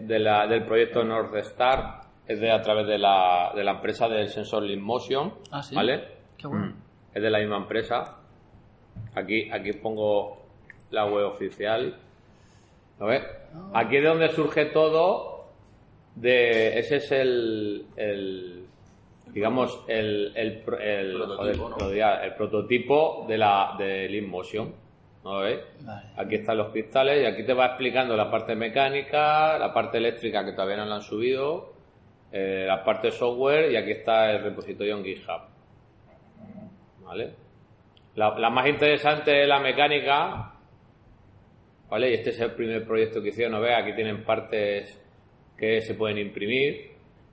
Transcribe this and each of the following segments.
De la, del proyecto North Star es de a través de la, de la empresa del sensor Lean Motion, Ah, ¿sí? ¿vale? Qué bueno. Mm. Es de la misma empresa. Aquí, aquí pongo la web oficial. ¿Lo ves? Aquí es de donde surge todo. De, ese es el, el digamos, el, el, pro- el, joder, diría, el prototipo de la de Lean Motion. ¿No veis? Vale. Aquí están los cristales y aquí te va explicando la parte mecánica, la parte eléctrica que todavía no la han subido, eh, la parte software y aquí está el repositorio en GitHub. ¿Vale? La, la más interesante es la mecánica, ¿vale? Y este es el primer proyecto que hicieron, ¿no ves? Aquí tienen partes que se pueden imprimir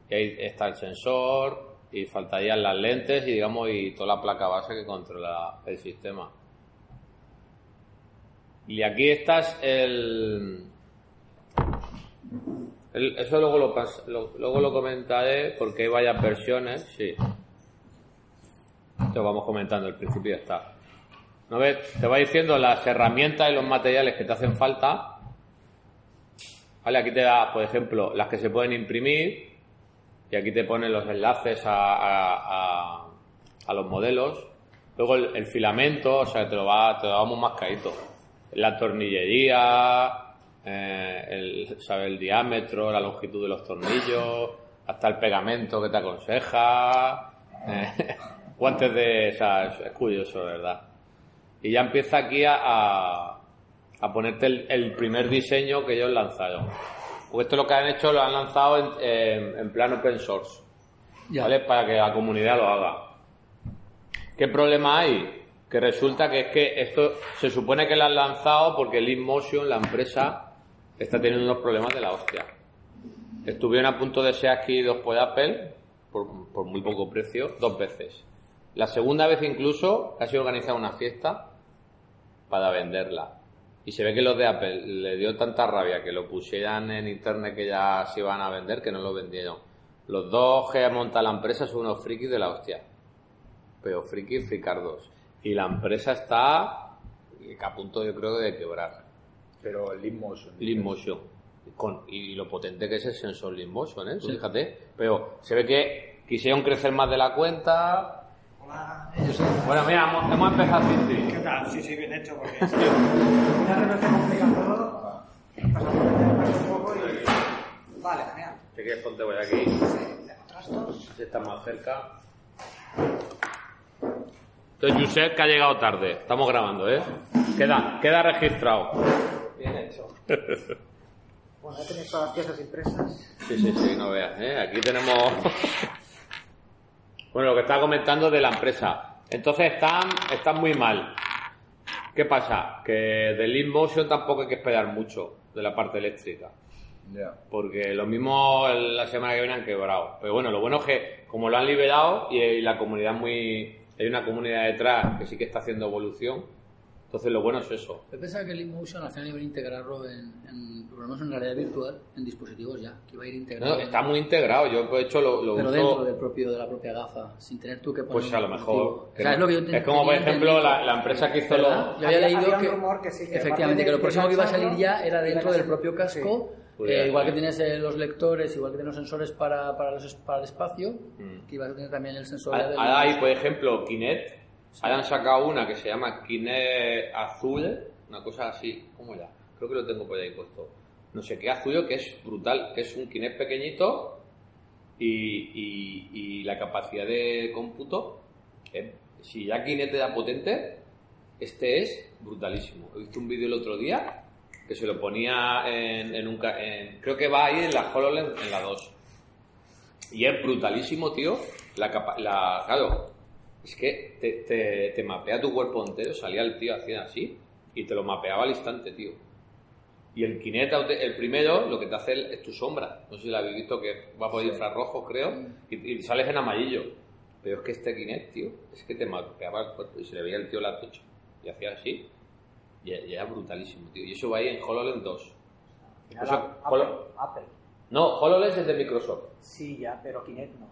y ahí está el sensor y faltarían las lentes y digamos y toda la placa base que controla el sistema. Y aquí estás el, eso luego lo, luego lo comentaré porque hay varias versiones, sí. Lo vamos comentando, el principio ya está. ¿No ves? Te va diciendo las herramientas y los materiales que te hacen falta. Vale, aquí te da, por ejemplo, las que se pueden imprimir y aquí te ponen los enlaces a, a- los modelos. Luego el, filamento, o sea, te lo va, te lo vamos más caído. La tornillería, eh, el, sabe, el diámetro, la longitud de los tornillos, hasta el pegamento que te aconseja, eh, guantes de, o sea, es, es curioso, verdad. Y ya empieza aquí a, a, a ponerte el, el primer diseño que ellos lanzaron. Porque esto lo que han hecho lo han lanzado en, en- en plan open source. Ya. ¿Vale? Para que la comunidad lo haga. ¿Qué problema hay? Que resulta que es que esto se supone que lo han lanzado porque Leanmotion, la empresa, está teniendo unos problemas de la hostia. Estuvieron a punto de ser adquiridos por Apple por, por muy poco precio dos veces. La segunda vez incluso casi organizado una fiesta para venderla. Y se ve que los de Apple le dio tanta rabia que lo pusieran en internet que ya se iban a vender que no lo vendieron. Los dos que monta la empresa son unos frikis de la hostia. Pero frikis fricardos. Y la empresa está que a punto yo creo de quebrar. Pero el Lean Motion. Lean Motion. Con, y lo potente que es el sensor Lean Motion, ¿eh? Tú Fíjate. Pero se ve que quisieron crecer más de la cuenta. Bueno, mira, hemos, hemos empezado así. ¿Qué tal? Sí, sí, bien hecho, porque una vez te complican todo, poner un poco y... Vale, genial. Si quieres ponte voy aquí. Sí, trastos. Si está más cerca. Entonces, Josep que ha llegado tarde. Estamos grabando, ¿eh? Queda, queda registrado. Bien hecho. Bueno, ya tenéis todas las piezas impresas. Sí, sí, sí, no veas, ¿eh? Aquí tenemos... bueno, lo que estaba comentando de la empresa. Entonces están, están muy mal. ¿Qué pasa? Que de Lean Motion tampoco hay que esperar mucho de la parte eléctrica. Ya. Porque lo mismo la semana que viene han quebrado. Pero bueno, lo bueno es que como lo han liberado y, y la comunidad muy... Hay una comunidad detrás que sí que está haciendo evolución. Entonces lo bueno es eso. Yo pensaba que el Leanmotion al final iba a integrarlo en, en, por lo menos en realidad virtual, en dispositivos ya, que iba a ir integrado. No, está muy integrado. Yo de hecho lo, lo pero uso... dentro del propio, de la propia gafa, sin tener tú que poner Pues a lo mejor. que O sea, es, lo que yo es como, por ejemplo, la, la empresa que hizo lo. Yo había leído había un que, rumor que sí, que efectivamente, que lo próximo que iba a salir lanzarlo, ya era dentro del propio casco, Pudiera eh, igual que tienes eh, los lectores, igual que tienes los sensores para, para, los, para el espacio, Mm. que ibas a tener también el sensor Ahora hay, por ejemplo, Kinect. Ahora han sacado una que se llama Kinect Azul, una cosa así. ¿Cómo ya? Creo que lo tengo por ahí puesto. No sé qué azul, que es brutal. Que es un Kinect pequeñito y, y- y la capacidad de cómputo. eh, si ya Kinect te da potente, este es brutalísimo. He visto un vídeo el otro día que se lo ponía en, en un. en- creo que va ahí en la HoloLens en la 2. Y es brutalísimo, tío. La, capa- la claro, es que te, te, te mapea tu cuerpo entero. Salía el tío hacía así y te lo mapeaba al instante, tío. Y el Kinect, el primero, lo que te hace es tu sombra. No sé si lo habéis visto, que va por infrarrojo, creo, y, y sales en amarillo. Pero es que este Kinect, tío, es que te mapeaba el cuerpo y se le veía el tío la tocha. Y hacía así. Y, era brutalísimo, tío. Y eso va ahí en HoloLens 2. Al final, Eso, Apple, Holo- Apple. No, HoloLens es de Microsoft. Sí, ya, pero Kinect no.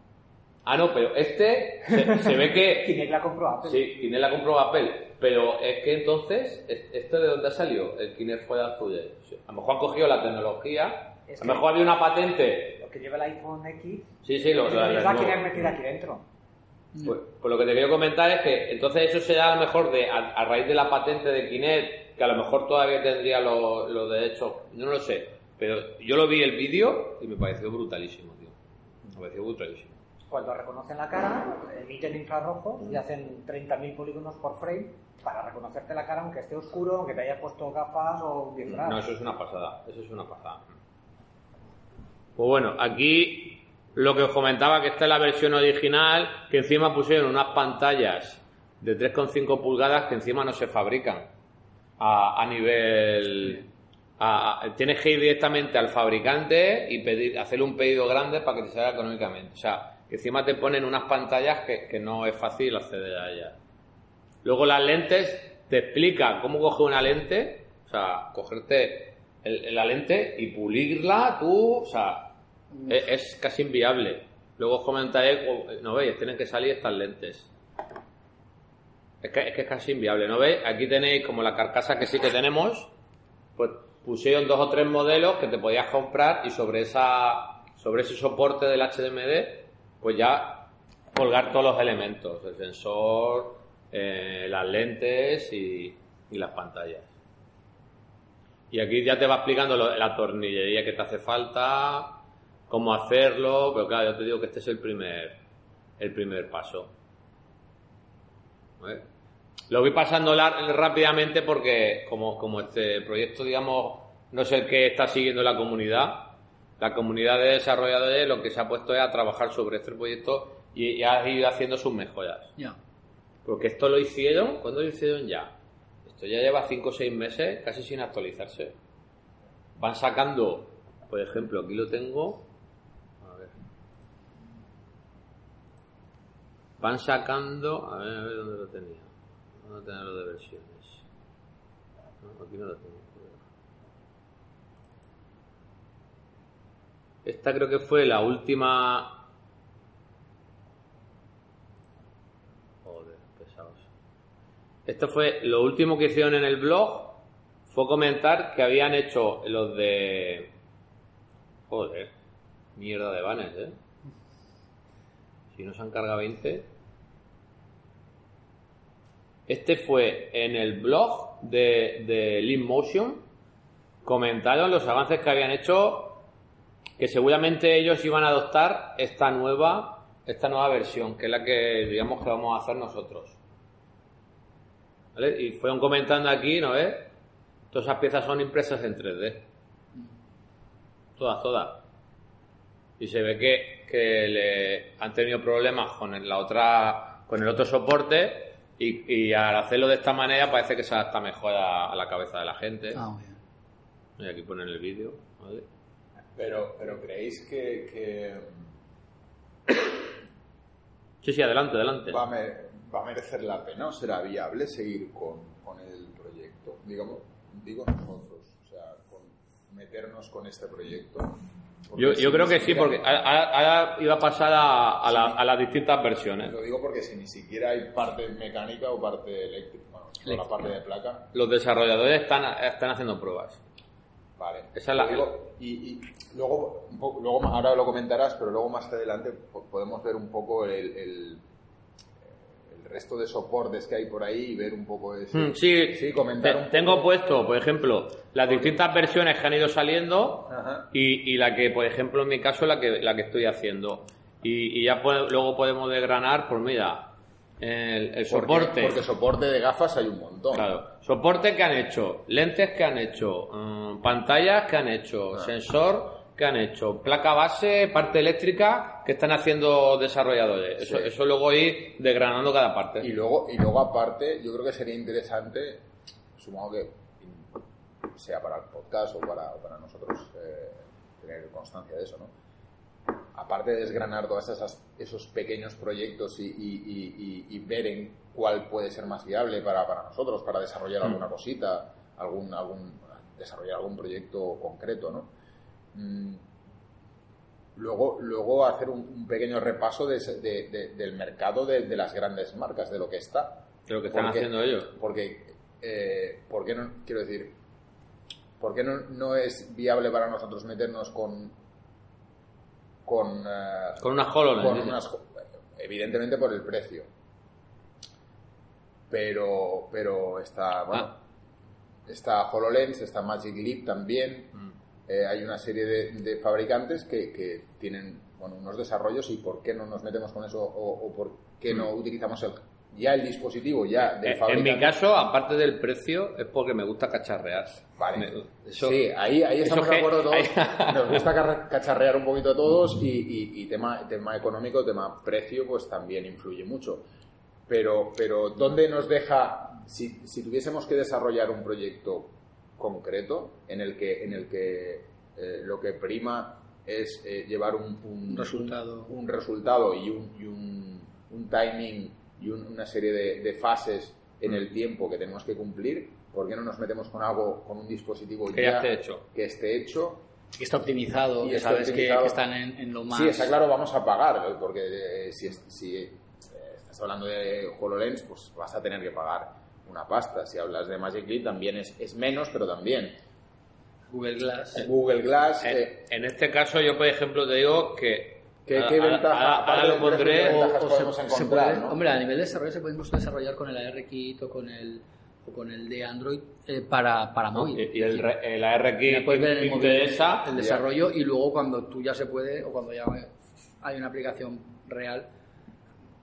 Ah, no, pero este se, se ve que... Kinect la compró Apple. Sí, Kinect la compró Apple. Pero es que entonces, ¿es- ¿esto de dónde ha salido? El Kinect fue de Azude. A lo mejor han cogido la tecnología. Es a lo que- mejor había una patente. Lo que lleva el iPhone X Sí, sí, lo, es lo- la Kinect metida aquí dentro. Pues, pues lo que te quiero comentar es que entonces eso se da a lo mejor de, a, a raíz de la patente de Kinect, que a lo mejor todavía tendría los los derechos, no lo sé, pero yo lo vi el vídeo y me pareció brutalísimo, tío. Me pareció brutalísimo. Cuando reconocen la cara, emiten infrarrojos y hacen 30.000 polígonos por frame para reconocerte la cara aunque esté oscuro, aunque te hayas puesto gafas o un disfraz. No, eso es una pasada, eso es una pasada. Pues bueno, aquí lo que os comentaba que esta es la versión original, que encima pusieron unas pantallas de 3,5 pulgadas que encima no se fabrican a, a nivel... a- tienes que ir directamente al fabricante y pedir, hacerle un pedido grande para que te salga económicamente. O sea, que encima te ponen unas pantallas que, que no es fácil acceder a ellas. Luego las lentes te explica cómo coger una lente, o sea, cogerte el- la lente y pulirla tú, o sea, es, es casi inviable. Luego os comentaré, cu- no veis, tienen que salir estas lentes. Es que, es casi inviable, ¿no veis? Aquí tenéis como la carcasa que sí que tenemos, pues pusieron dos o tres modelos que te podías comprar y sobre esa sobre ese soporte del HDMD, pues ya colgar todos los elementos, el sensor, eh, las lentes y, las pantallas. Y aquí ya te va explicando la tornillería que te hace falta, cómo hacerlo, pero claro, yo te digo que este es el primer, el primer paso. Lo voy pasando rápidamente porque como, como este proyecto, digamos, no es el que está siguiendo la comunidad, la comunidad de desarrolladores lo que se ha puesto es a trabajar sobre este proyecto y, y ha ido haciendo sus mejoras. Ya. Porque esto lo hicieron, ¿cuándo lo hicieron ya? Esto ya lleva 5 o 6 meses casi sin actualizarse. Van sacando, por ejemplo, aquí lo tengo. A ver. Van sacando, a ver, a ver dónde lo tenía. ¿Dónde tenía lo de versiones? No, aquí no lo tengo. Esta creo que fue la última Joder, pesados. Esto fue lo último que hicieron en el blog. Fue comentar que habían hecho los de. Joder, mierda de banners, eh. Si no se han cargado 20. Este fue en el blog de, de Lean Motion. Comentaron los avances que habían hecho. Que seguramente ellos iban a adoptar esta nueva, esta nueva versión, que es la que digamos que vamos a hacer nosotros. Y fueron comentando aquí, ¿no ves? Todas esas piezas son impresas en 3D. Todas, todas. Y se ve que, que le han tenido problemas con la otra, con el otro soporte y, y al hacerlo de esta manera parece que se adapta mejor a, a la cabeza de la gente. Ah. Y aquí ponen el vídeo. ¿vale? Pero, pero creéis que, que Sí, sí, adelante, adelante. va, a me- va a merecer la pena o será viable seguir con, con el proyecto? Digamos, digo nosotros, o sea, con meternos con este proyecto. Yo, si creo que sí, porque ahora, iba a pasar a, a la- a las distintas versiones. Lo digo porque si ni siquiera hay parte mecánica o parte eléctrica, bueno, solo la parte de placa, Los desarrolladores están, están haciendo pruebas. vale. Esa es la- digo, y, y luego, un poco- luego, ahora lo comentarás, pero luego más adelante po- podemos ver un poco el resto de soportes que hay por ahí y ver un poco ese... Mm, Sí, sí, comentar te- un tengo puesto, por ejemplo, las distintas versiones que han ido saliendo Ajá. y, y la que, por ejemplo, en mi caso, la que, la que estoy haciendo. Y, y ya puede- luego podemos desgranar, pues mira, el, el soporte. Porque soporte de gafas hay un montón. Claro, soporte que han hecho, lentes que han hecho, mm, pantallas que han hecho, Ah. sensor que han hecho, placa base, parte eléctrica que están haciendo desarrolladores. Eso, Sí. eso luego ir desgranando cada parte. Y luego, y luego aparte, yo creo que sería interesante, supongo que sea para el podcast o para, para nosotros eh, tener constancia de eso, ¿no? Aparte de desgranar todos esas, esos pequeños proyectos y, y- y- y ver en cuál puede ser más viable para, para nosotros, para desarrollar alguna cosita, algún, algún, desarrollar algún proyecto concreto, ¿no? Mm, Luego, luego hacer un, un pequeño repaso de ese- de- de- del mercado de, las grandes marcas, de lo que está. De lo que están Porque- haciendo ellos. Porque, eh, ¿por qué no, quiero decir, por qué no, no es viable para nosotros meternos con, con, eh, Con una HoloLens. unas, evidentemente por el precio. Pero, pero está, bueno, Ah. está HoloLens, está Magic Leap también. Mm. Eh, hay una serie de, de fabricantes que, que tienen bueno, unos desarrollos y por qué no nos metemos con eso o, o por qué no utilizamos el, ya el dispositivo ya del Eh, En fabricante. mi caso, aparte del precio, es porque me gusta cacharrear. Vale. Me- eso- sí, ahí, ahí estamos de acuerdo todos. Nos gusta cacharrear un poquito a todos y, y- y tema, tema económico, tema precio, pues también influye mucho. Pero, pero ¿dónde nos deja, si, si tuviésemos que desarrollar un proyecto concreto en el que, en el que eh, lo que prima es eh, llevar un, un- Resultado. un, un resultado y un, y un, timing y un- una serie de, de fases en el tiempo que tenemos que cumplir, ¿por qué no nos metemos con algo, con un dispositivo Que ya esté hecho. que esté hecho Que está optimizado, Y que está sabes que- optimizado. Que, están en, en lo más. Sí, está claro, vamos a pagar, porque eh, si, si estás hablando de HoloLens, pues vas a tener que pagar una pasta. Si hablas de Magic Leap, también es, es menos, pero también. Google Glass. Google Glass, En, eh, en este caso, yo, por ejemplo, te digo que. ¿qué, ventaja, lo pondré. qué ventajas O- o podemos se- se encontrar? puede- ¿no? Hombre, a nivel de desarrollo se puede incluso desarrollar con el ARKit o con el, o con el de Android eh, para, para móvil. Y, y el, re- el puedes ver en el móvil interesa. el desarrollo y luego cuando tú ya se puede o cuando ya hay una aplicación real,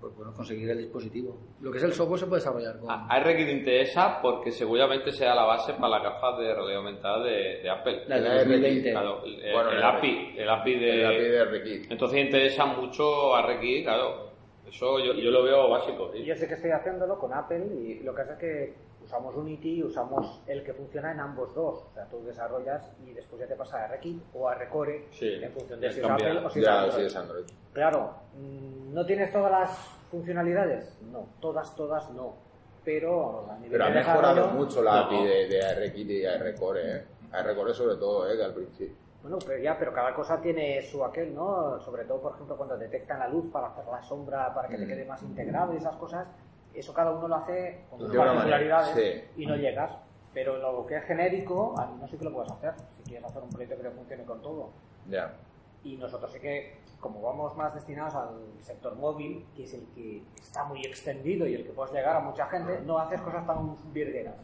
pues bueno, conseguir el dispositivo. Lo que es el software se puede desarrollar con... A ARX te interesa porque seguramente sea la base para las gafas de realidad aumentada de, de Apple. La de el ARKit, 2020. Claro, el, Bueno, el el API, el API de, El API de RKit. Entonces interesa mucho ARX, claro. Eso yo, yo lo veo básico. sí. Yo sé que estoy haciéndolo con Apple y lo que pasa es que usamos Unity y usamos el que funciona en ambos dos. O sea, tú desarrollas y después ya te pasa a RKit o a Recore Sí, en función de si es. Apple o si es Ya, Android. es Android. Claro, mm, ¿no tienes todas las funcionalidades? No, todas, todas no. Pero a nivel Pero ha mejorado desarrollo- mucho la No. API de, de ARKit y ARCore, ¿eh? ARCore sobre todo, ¿eh? Que al principio. Bueno, pero ya, pero cada cosa tiene su aquel, ¿no? Sobre todo, por ejemplo, cuando detectan la luz para hacer la sombra, para que te Mm. quede más integrado y esas cosas, eso cada uno lo hace con sus particularidades manera, y no llegas. Pero lo que es genérico, a mí no sé que lo puedes hacer, si quieres hacer un proyecto que te funcione con todo. Ya. Y nosotros sí que, como vamos más destinados al sector móvil, que es el que está muy extendido y el que puedes llegar a mucha gente, no haces cosas tan virgueras.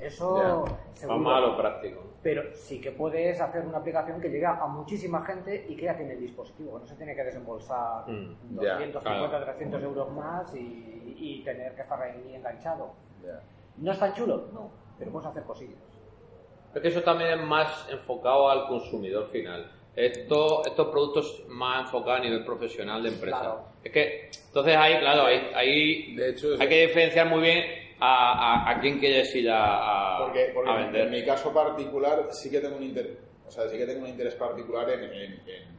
Eso Ya. seguro. Vamos a lo práctico. Pero sí que puedes hacer una aplicación que llega a muchísima gente y que ya tiene el dispositivo. No se tiene que desembolsar Mm, ya, 250, claro. 300 euros más y, y tener que estar ahí enganchado. ¿No es tan chulo? No, pero puedes hacer cosillas. Es que eso también es más enfocado al consumidor final. Esto, estos productos más enfocados a nivel profesional de empresa. Claro. Es que, entonces ahí, claro, ahí, ahí De hecho, es- hay que diferenciar muy bien a, a, a quién quieres ir a, a, Porque, porque vender. en mi caso particular sí que tengo un interés, o sea, sí que tengo un interés particular en, en- en-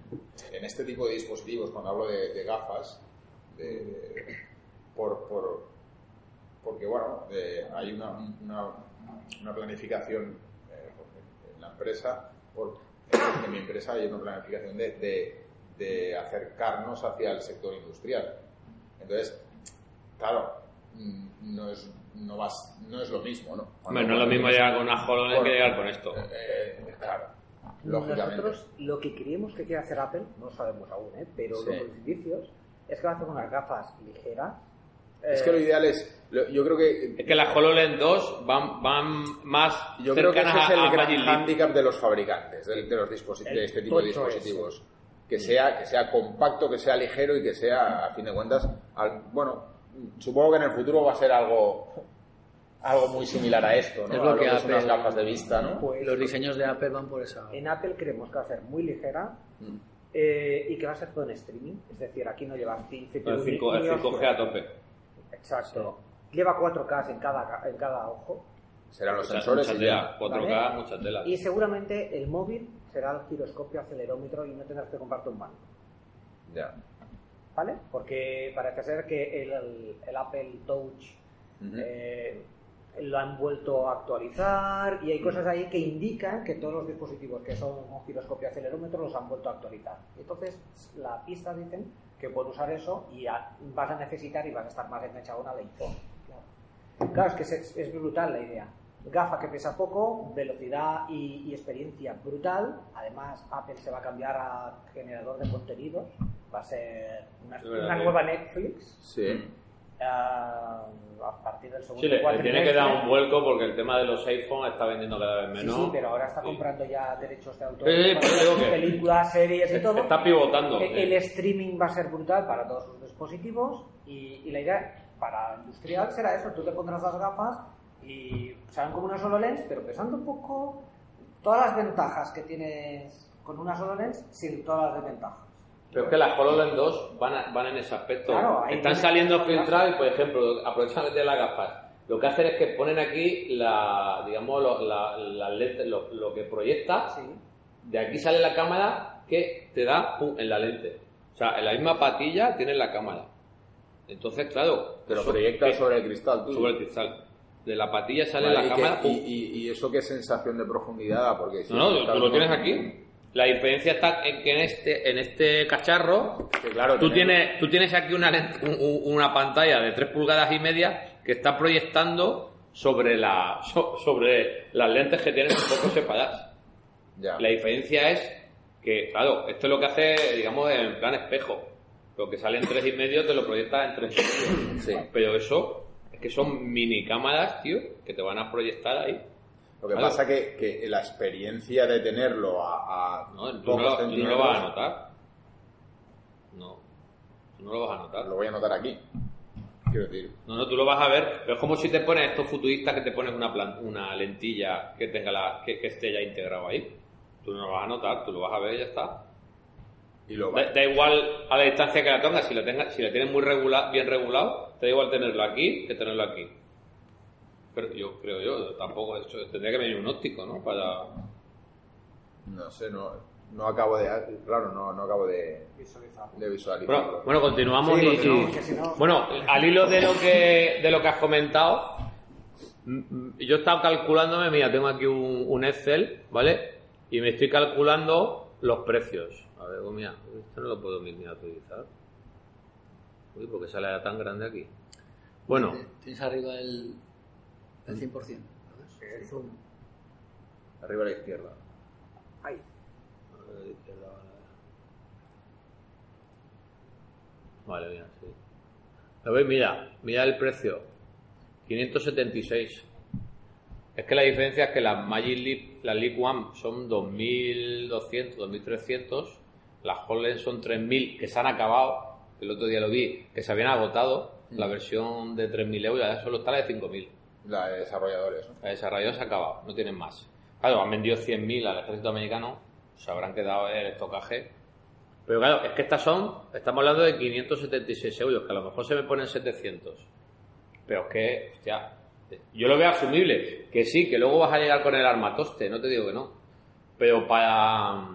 en este tipo de dispositivos, cuando hablo de, de gafas, de- de- por, por- porque bueno, eh, hay una, una, una planificación eh, en la empresa, por, en mi empresa hay una planificación de, de- de acercarnos hacia el sector industrial. Entonces, claro, mm, no es, no vas, no es lo mismo, ¿no? Hombre, no es lo mismo llegar con una HoloLens que llegar con esto. Eh, claro, lógicamente. Nosotros lo que creemos que quiere hacer Apple, no lo sabemos aún, ¿eh? pero Sí. los indicios es que va a hacer unas gafas ligeras. Es eh, que lo ideal es, lo- yo creo que Es que las HoloLens 2 van, van más yo creo que ese es el gran hándicap de los fabricantes de, de los disposi- El de este tipo de dispositivos. Que sea, que sea compacto, que sea ligero y que sea, a fin de cuentas, al- bueno, supongo que en el futuro va a ser algo algo muy similar a esto, ¿no? Es A lo que son unas Apple- gafas de vista, ¿no? pues, Los diseños de Apple van por esa... En Apple creemos que va a ser muy ligera Mm. eh, y que va a ser todo en streaming. Es decir, aquí no llevan 15 El 5, el 5G a tope. Exacto. Lleva 4K en cada, en cada ojo. Serán los sensores mucha y ya. tela. 4K, ¿Vale? mucha tela. Y seguramente el móvil será el giroscopio acelerómetro y no tendrás que comprarte un mando. Ya. ¿Vale? Porque parece ser que el, el- Apple Touch eh, lo han vuelto a actualizar y hay cosas ahí que indican que todos los dispositivos que son un giroscopio acelerómetro los han vuelto a actualizar. Entonces, la pista dicen que puedes usar eso y vas a necesitar y vas a estar más enganchado a una iPhone. Claro. Claro, es que es, es brutal la idea. Gafa que pesa poco, velocidad y, y experiencia brutal. Además, Apple se va a cambiar a generador de contenidos. Va a ser una, nueva Netflix. Sí. ah, a partir del segundo Sí, le, le tiene que dar un vuelco porque el tema de los iPhone está vendiendo cada vez menos. sí, pero ahora está Sí. comprando ya derechos de autor Sí, películas, series y todo. Está pivotando. El, streaming va a ser brutal para todos sus dispositivos y, y la idea para industrial será eso, tú te pondrás las gafas y serán como una solo lens, pero pesando un poco todas las ventajas que tienes con una solo lens sin todas las desventajas. Pero es que las HoloLens 2 van, a- van en ese aspecto. Claro, Están tiene- saliendo filtradas y, por ejemplo, aprovechan de las gafas. Lo que hacen es que ponen aquí la, digamos, lo, la, la lente- lo, lo que proyecta. Sí. De aquí sale la cámara que te da pum, en la lente. O sea, en la misma patilla tienes la cámara. Entonces, claro, Pero eso- proyecta que- sobre el cristal. Tú. sobre el cristal. De la patilla sale Vale, la y, cámara. que- pum. y, y- y eso qué sensación de profundidad da? Porque si No, no, tú lo tienes aquí. La diferencia está en que en este, en este cacharro Que claro, tú, tienes, tú tienes aquí una, una pantalla de 3 pulgadas y media que está proyectando sobre, la, so- sobre las lentes que tienes un poco separadas. Ya. La diferencia es que, claro, esto es lo que hace, digamos, en plan espejo. Lo que sale en 3 y medio te lo proyecta en 3 y medio. Sí. Pero eso es que son mini cámaras, tío, que te van a proyectar ahí. Lo que pasa que, que la experiencia de tenerlo a, a No, tú no, tú no lo vas a notar. No, tú no lo vas a notar. lo voy a notar aquí. Quiero decir, No, no, tú lo vas a ver, pero es como si te pones estos futuristas que te pones una, plan- una lentilla que tenga la, que, que esté ya integrado ahí. Tú no lo vas a notar, tú lo vas a ver y ya está. y lo Da, da igual a la distancia que la tengas, si la tengas, si la tienes muy bien regulado, te da igual tenerlo aquí que tenerlo aquí. Pero yo creo yo, tampoco eso tendría que venir un óptico, ¿no? Para no sé, no, no acabo de, claro, no, no acabo de, Visualizar. de visualizarlo. Bueno, bueno, continuamos Sí, y- continuamos, y- que si no- bueno, al hilo de lo que de lo que has comentado, yo he estado calculándome, mira, tengo aquí un, un Excel, ¿vale? Y me estoy calculando los precios. A ver, oh, mira, esto no lo puedo miniaturizar. Uy, porque sale tan grande aquí. Bueno, Tienes arriba el, el 100%. ¿sabes? Arriba a la izquierda. Ahí. Vale, mira, sí. Lo veis, mira, mira el precio. 576. Es que la diferencia es que las Magic Leap, las Leap One son 2200, 2300. Las HoloLens son 3000 que se han acabado. El otro día lo vi, que se habían agotado. La versión de 3000 euros ya solo está la de 5000. La de desarrolladores, ¿no? La desarrollo se ha acabado, no tienen más. Claro, han vendido 100.000 al ejército americano, se habrán quedado el estocaje. Pero claro, es que estas son, estamos hablando de 576 euros, que a lo mejor se me ponen 700. Pero es que, hostia, yo lo veo asumible, que sí, que luego vas a llegar con el armatoste, no te digo que no. Pero para,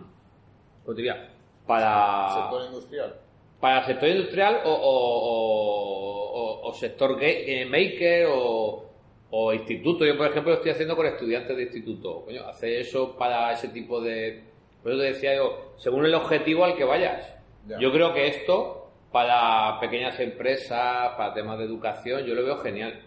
¿cómo te diría? Para, Sector industrial. para sector industrial o, o- o- o sector game maker o, o instituto. Yo, por ejemplo, lo estoy haciendo con estudiantes de instituto. Coño, hacer eso para ese tipo de... Por eso te decía yo, según el objetivo al que vayas. Ya. Yo creo que esto, para pequeñas empresas, para temas de educación, yo lo veo genial.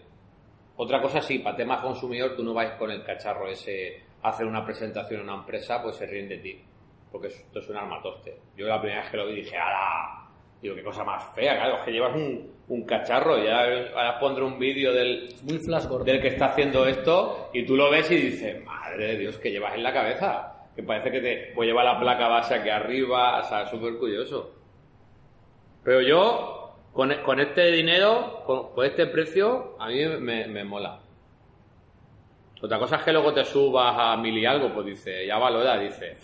Otra cosa sí, para temas consumidor, tú no vas con el cacharro ese a hacer una presentación a una empresa, pues se ríen de ti. Porque esto es un armatoste. Yo la primera vez que lo vi dije, ¡ala! Digo, qué cosa más fea, claro, es que llevas un, un cacharro. Ya ahora pondré un vídeo del, Muy flash del que está haciendo esto y tú lo ves y dices, madre de Dios, que llevas en la cabeza. Que parece que te pues lleva la placa base aquí arriba, o sea, súper curioso. Pero yo, con, con este dinero, con, con este precio, a mí me, me mola. Otra cosa es que luego te subas a mil y algo, pues dice, ya valora, dice,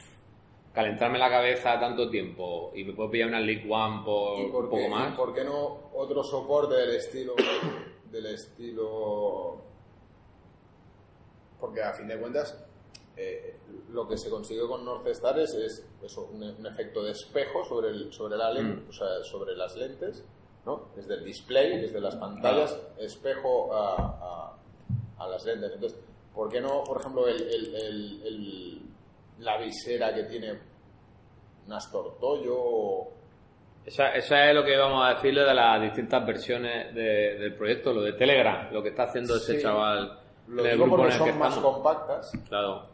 calentarme la cabeza tanto tiempo y me puedo pillar una League One por ¿Y un por, poco más. y por qué no otro soporte del estilo del estilo porque a fin de cuentas eh, lo que se consigue con North Star es, es eso, un, un efecto de espejo sobre, el, sobre, la len- o sea, sobre las lentes, ¿no? desde el display, desde las pantallas, espejo a, a- a las lentes. Entonces, ¿por qué no, por ejemplo, el, el- el- el- la visera que tiene un Astor Toyo o- Esa, esa es lo que vamos a decirle de las distintas versiones de- del proyecto, lo de Telegram, lo que está haciendo ese chaval Lo digo grupo porque son más estamos. compactas. Claro.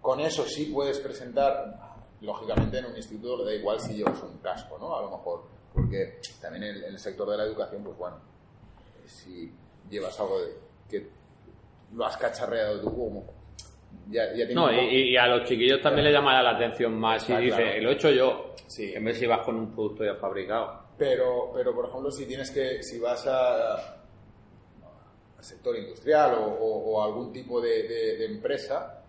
Con eso sí puedes presentar, lógicamente en un instituto le da igual si llevas un casco, ¿no? A lo mejor, porque también en, en el sector de la educación, pues bueno, si llevas algo de, que lo has cacharreado tú como... Ya, ya tienes No, y, y a los chiquillos también les llama la atención más si Está dice, claro. lo he hecho yo, Sí. en vez si vas con un producto ya fabricado. Pero, pero por ejemplo, si tienes que, si vas a, al sector industrial o, o- o algún tipo de, de- de empresa,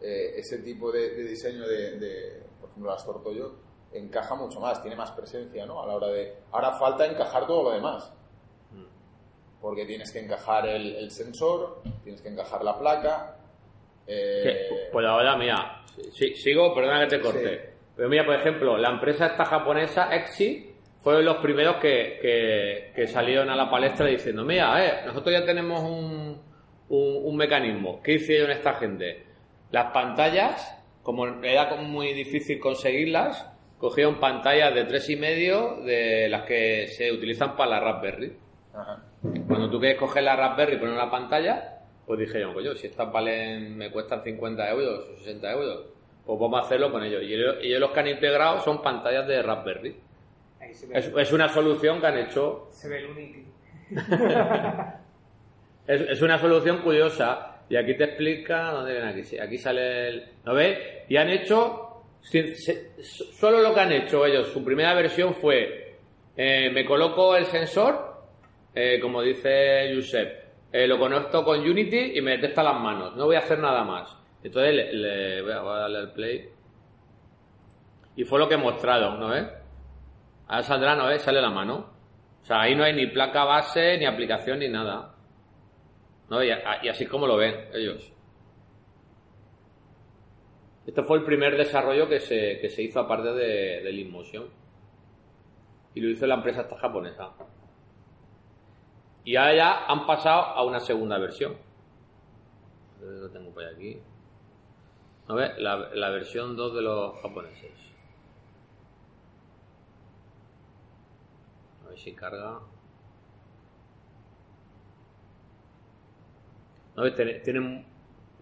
eh, ese tipo de, de diseño de, de, por ejemplo, las Tortoyo encaja mucho más, tiene más presencia, ¿no? A la hora de, ahora falta encajar todo lo demás. Porque tienes que encajar el, el sensor, tienes que encajar la placa. Eh, Que- Pues ahora, mira, si- sigo, perdona que te corte. Sí. Pero mira, por ejemplo, la empresa esta japonesa, Exi, fueron los primeros que, que- que salieron a la palestra diciendo, mira, eh, nosotros ya tenemos un, un, un mecanismo. ¿Qué hicieron esta gente? Las pantallas, como era muy difícil conseguirlas, cogieron pantallas de tres y medio de las que se utilizan para la Raspberry. ajá. Cuando tú quieres coger la Raspberry y poner la pantalla, pues dije yo, coño, si estas valen, me cuestan 50 euros o 60 euros, pues vamos a hacerlo con ellos. Y ellos, los que han integrado son pantallas de Raspberry. Ahí se ve, Es, es una solución que han hecho, se ve el Unity. es, es una solución curiosa. Y aquí te explica, ¿dónde viene aquí? Sí, aquí sale el... ¿Lo ves? Y han hecho, se- solo lo que han hecho ellos, su primera versión fue, eh, me coloco el sensor, eh, como dice Josep, eh, lo conecto con Unity y me detecta las manos. No voy a hacer nada más. Entonces le, le- voy, a, darle al play. Y fue lo que he mostrado, ¿no ves? Ahora saldrá, ¿no ves? Sale la mano. O sea, ahí no hay ni placa base, ni aplicación, ni nada. ¿No? Y, y así es como lo ven ellos. Este fue el primer desarrollo que se, que se hizo aparte de, del InMotion. Y lo hizo la empresa esta japonesa. Y ahora ya han pasado a una segunda versión. Lo tengo por aquí. A ver, la, versión 2 de los japoneses. A ver si carga. ¿No ves? Tiene- Tienen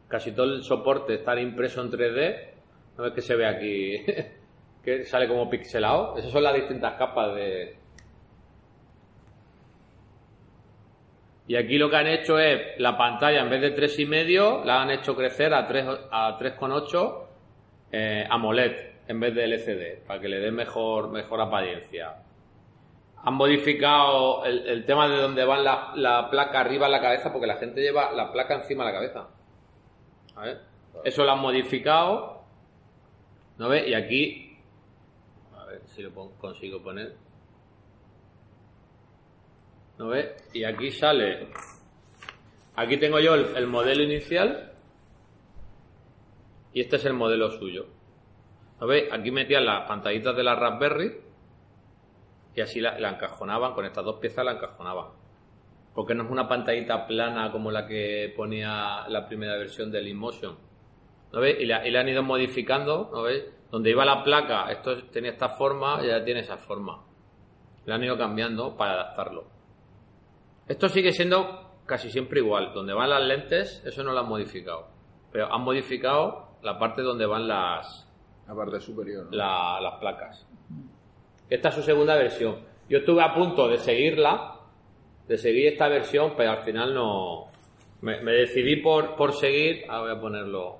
casi todo el soporte estar impreso en 3D. ¿No ves que se ve aquí? que sale como pixelado. Esas son las distintas capas de. Y aquí lo que han hecho es la pantalla en vez de 3,5 la han hecho crecer a 3 a 3,8 eh, AMOLED en vez de LCD para que le dé mejor mejor apariencia. Han modificado el, tema de donde van la, la placa arriba en la cabeza porque la gente lleva la placa encima de la cabeza. A. Eso lo han modificado. ¿No ves? Y aquí. A ver si lo consigo poner. ¿No ves? Y aquí sale. Aquí tengo yo el, el modelo inicial. Y este es el modelo suyo. ¿No ves? Aquí metían las pantallitas de la Raspberry. Y así la, encajonaban. Con estas dos piezas la encajonaban. Porque no es una pantallita plana como la que ponía la primera versión del InMotion. ¿No ves? Y la, han ido modificando. ¿No ves? Donde iba la placa, esto tenía esta forma ya tiene esa forma. La han ido cambiando para adaptarlo. Esto sigue siendo casi siempre igual. Donde van las lentes, eso no lo han modificado. Pero han modificado la parte donde van las, La parte superior, ¿no? la- las placas. Esta es su segunda versión. Yo estuve a punto de seguirla, de seguir esta versión, pero al final no. Me, me decidí por, por seguir. Ahora voy a ponerlo.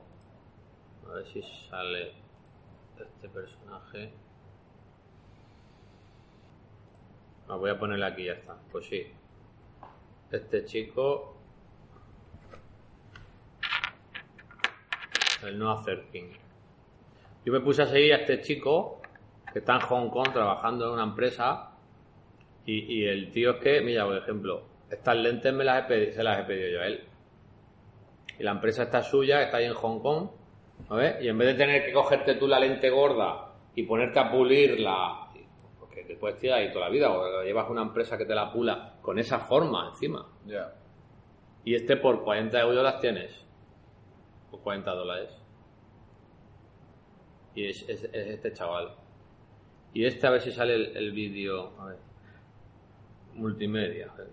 A ver si sale este personaje. Ah, voy a ponerle aquí, ya está. Pues sí. Este chico. El Noah King. Yo me puse a seguir a este chico que está en Hong Kong trabajando en una empresa y, el tío es que, mira, por ejemplo, estas lentes me las he pedi- se las he pedido yo a él. y la empresa está suya, está ahí en Hong Kong, ¿sabes? Y en vez de tener que cogerte tú la lente gorda y ponerte a pulirla, te puedes tirar ahí toda la vida, o llevas una empresa que te la pula con esa forma encima. Y este por 40 euros las tienes. Por 40 dólares. Y es, es- es este chaval. Y este a ver si sale el, el vídeo. A ver. Multimedia. a ver.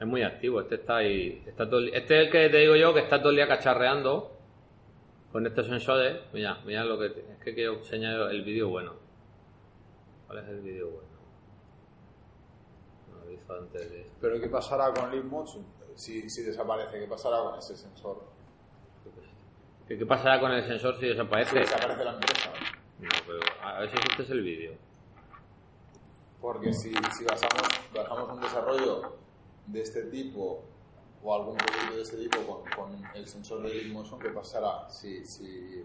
Es muy activo. Este está ahí. Está todo este es el que te digo yo que está todo el día cacharreando con estos sensores. Mira, mira lo que. Es que quiero enseñar el vídeo bueno. ¿Cuál es el vídeo bueno? No lo he visto antes de. Pero ¿qué pasará con Leap Motion? Si, si desaparece, ¿qué pasará con ese sensor? ¿Qué, qué pasará con el sensor si Si desaparece? desaparece la empresa. No, pero a ver si este es el vídeo. Porque si, si basamos, bajamos un desarrollo de este tipo o algún producto de este tipo con, con el sensor de Leap Motion, ¿qué pasará si, si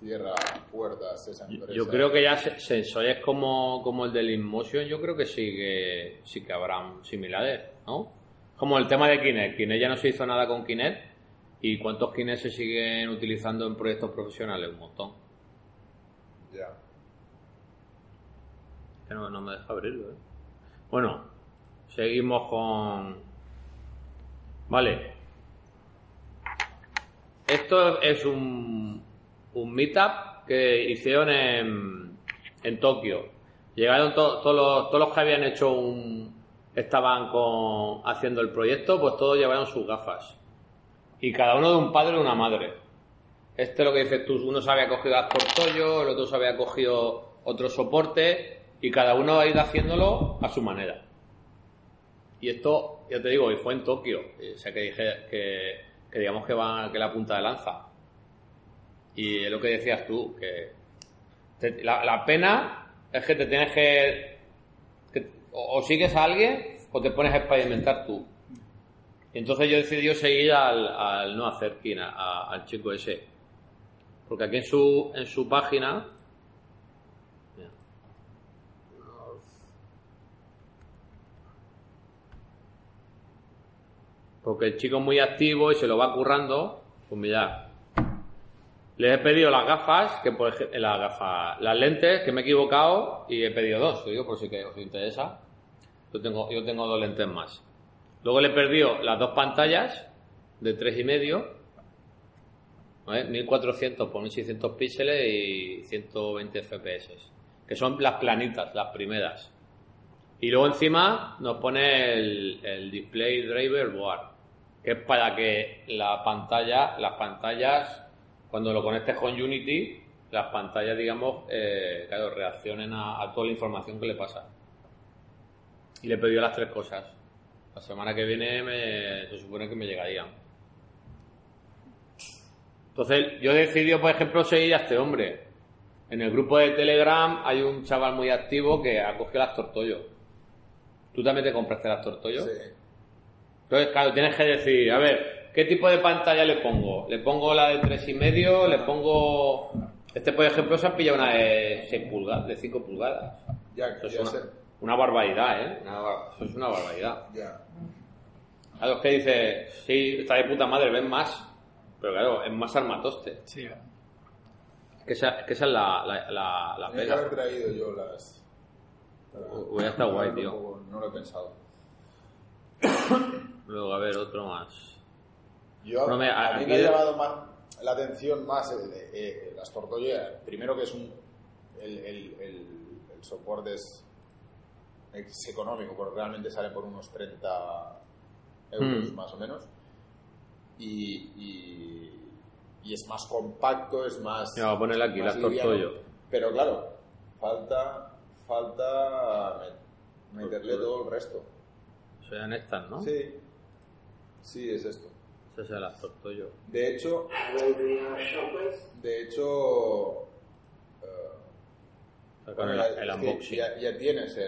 cierra puertas esa empresa? Yo creo que ya se- sensores como, como el del InMotion, yo creo que sí que sí que habrán similares, ¿no? Como el tema de Kinect. Kinect ya no se hizo nada con Kinect. ¿Y cuántos Kinect se siguen utilizando en proyectos profesionales? Un montón. Ya. Que no, no me deja abrirlo, ¿eh? Bueno, seguimos con... Vale. Esto es un, un meetup que hicieron en, en Tokio. Llegaron los, todos los que habían hecho un... Estaban con, haciendo el proyecto, pues todos llevaron sus gafas. Y cada uno de un padre y una madre. Este lo que dices tú, uno se había cogido Actor Toyo, el otro se había cogido otro soporte y cada uno ha ido haciéndolo a su manera. Y esto, ya te digo, y fue en Tokio, o sea que dije que, que digamos que va que la punta de lanza. Y es lo que decías tú, que la, pena es que te tienes que, o, sigues a alguien o te pones a experimentar tú. Y entonces yo decidí seguir al, al no hacer al chico ese. Porque aquí en su, en su página. Porque el chico es muy activo y se lo va currando. Pues mirad. Les he pedido las gafas, que por ej- las gafas, las lentes, que me he equivocado y he pedido dos, digo por si que os interesa. Yo tengo, yo tengo dos lentes más. Luego le he perdido las dos pantallas de tres y medio, ¿vale? 1400 por 1600 píxeles y 120 FPS, que son las planitas, las primeras. Y luego encima nos pone el, el display driver board, que es para que la pantalla, las pantallas, cuando lo conectes con Unity, las pantallas, digamos, eh, claro, reaccionen a, toda la información que le pasa. Y le pedido las tres cosas. La semana que viene me- se supone que me llegarían. Entonces, yo he decidido, por ejemplo, seguir a este hombre. En el grupo de Telegram hay un chaval muy activo que ha cogido las tortollos. ¿Tú también te compraste las tortollos? Sí. Entonces, claro, tienes que decir, a ver, ¿qué tipo de pantalla le pongo? ¿Le pongo la de tres y medio? ¿Le pongo...? Este, por ejemplo, se ha pillado una de 6 pulgadas, de 5 pulgadas. Ya, Eso es ya una, una barbaridad, ¿eh? Una eso es una barbaridad. Ya. A los que dice, sí, está de puta madre, ven más. Pero claro, es más armatoste. Sí, Es que esa, es que esa es la, la, la, la que pega. haber traído yo las. Hubiera estado guay, tío. No lo he pensado. Luego, a ver, otro más. Yo, No me- a, mí me ha llamado más la atención más el- eh, las tortollas. Primero que es un... El, el, el, el soporte es, es económico, porque realmente sale por unos 30 euros Hmm. más o menos. Y, y, y es más compacto, es más... A ponerle aquí, las tortollo. Pero claro, falta, falta met- meterle todo el resto. Sean estas, ¿no? Sí, sí, es esto. Esas son las tortollos. De hecho, de hecho, Con el, ya- el es que unboxing. Ya, ya tienes el,